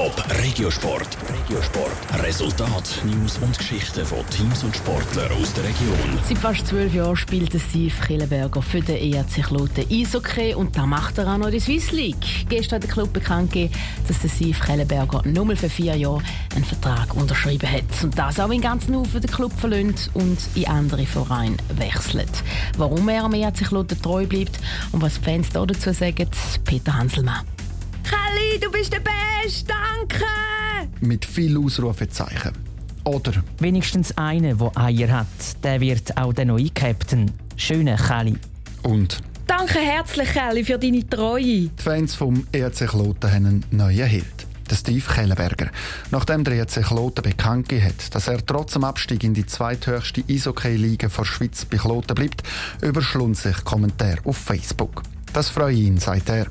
Top Regiosport. Regiosport. Resultat, News und Geschichten von Teams und Sportlern aus der Region. Seit fast zwölf Jahren spielt der Steve Killenberger für den ERC Kloten Eishockey und da macht er auch noch die Swiss League. Gestern hat der Club bekannt gegeben, dass der Steve Killenberger nur für vier Jahre einen Vertrag unterschrieben hat. Und das auch in ganzen Haufen den Club verlöhnt und in andere Vereine wechselt. Warum er am ERC Kloten treu bleibt und was die Fans dazu sagen, Peter Hanselmann. Du bist der Beste, danke! Mit viel Ausrufezeichen. Oder Wenigstens einer, der Eier hat, der wird auch der neue Captain. Schöner Kelly. und Danke herzlich, Kelly, für deine Treue. die Fans vom ERC Kloten haben einen neuen Held. Der Steve Kellenberger. Nachdem der ERC Kloten bekannt gegeben hat, dass er trotz dem Abstieg in die zweithöchste Eishockey-Liga der Schweiz bei Kloten bleibt, überschlund sich Kommentare auf Facebook. Das freut ihn, sagt er.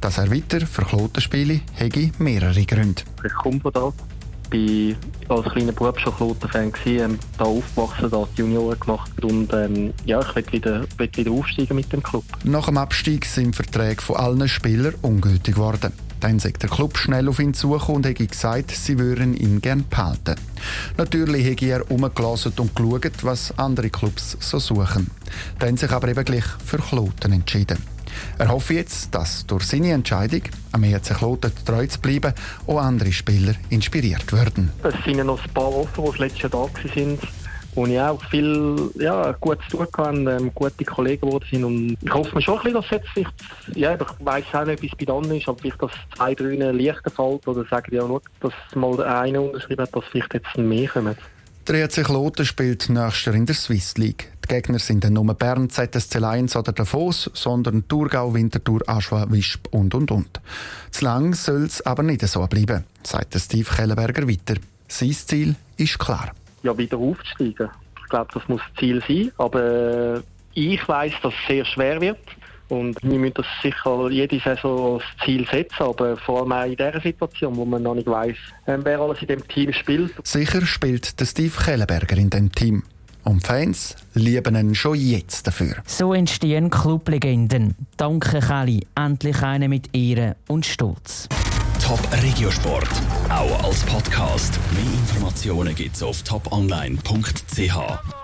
Dass er weiter für Kloten spiele, hätte mehrere Gründe. Ich komme von da. Ich war als kleiner Bub schon Kloten-Fan, ähm, da aufgewachsen, da die Junioren gemacht und ähm, ja, ich will wieder, will wieder aufsteigen mit dem Club. Nach dem Abstieg sind Verträge von allen Spielern ungültig geworden. Dann sagt der Club schnell auf ihn zugekommen und hätte gesagt, sie würden ihn gern behalten. Natürlich hätte er umgelassen und geschaut, was andere Clubs so suchen. Dann sich aber eben gleich für Kloten entschieden. Er hofft jetzt, dass durch seine Entscheidung, am ERC Kloten treu zu bleiben, auch andere Spieler inspiriert werden. Es sind ja noch ein paar offen, die das letzte Jahr da waren. Und ich auch viel ja, gut zu tun hatten, ähm, gute Kollegen geworden sind. Und ich hoffe mir schon ein bisschen, dass jetzt vielleicht, ja, ich weiss auch nicht, wie es bei den anderen ist, aber vielleicht, dass zwei, drei leichter fällt oder sagen ja nur, dass mal der eine unterschrieben hat, dass vielleicht jetzt mehr kommen. Der ERC Kloten spielt nächstes Jahr in der Swiss League. Die Gegner sind dann nur Bern, ZSC Lions oder Davos, sondern Thurgau, Winterthur, Aschua, Wisp und und und. Zu lang soll es aber nicht so bleiben, sagt Steve Kellenberger weiter. Sein Ziel ist klar. ja, wieder aufzusteigen. Ich glaube, das muss das Ziel sein. Aber äh, ich weiß, dass es sehr schwer wird. Und wir müssen das sicher jede Saison als Ziel setzen, aber vor allem auch in dieser Situation, wo man noch nicht weiß, wer alles in dem Team spielt. Sicher spielt der Steve Kellenberger in dem Team. Und Fans lieben ihn schon jetzt dafür. So entstehen Clublegenden. Danke Kelly, endlich eine mit Ehre und Stolz. Top Regiosport. Auch als Podcast. Mehr Informationen gibt's auf toponline.ch.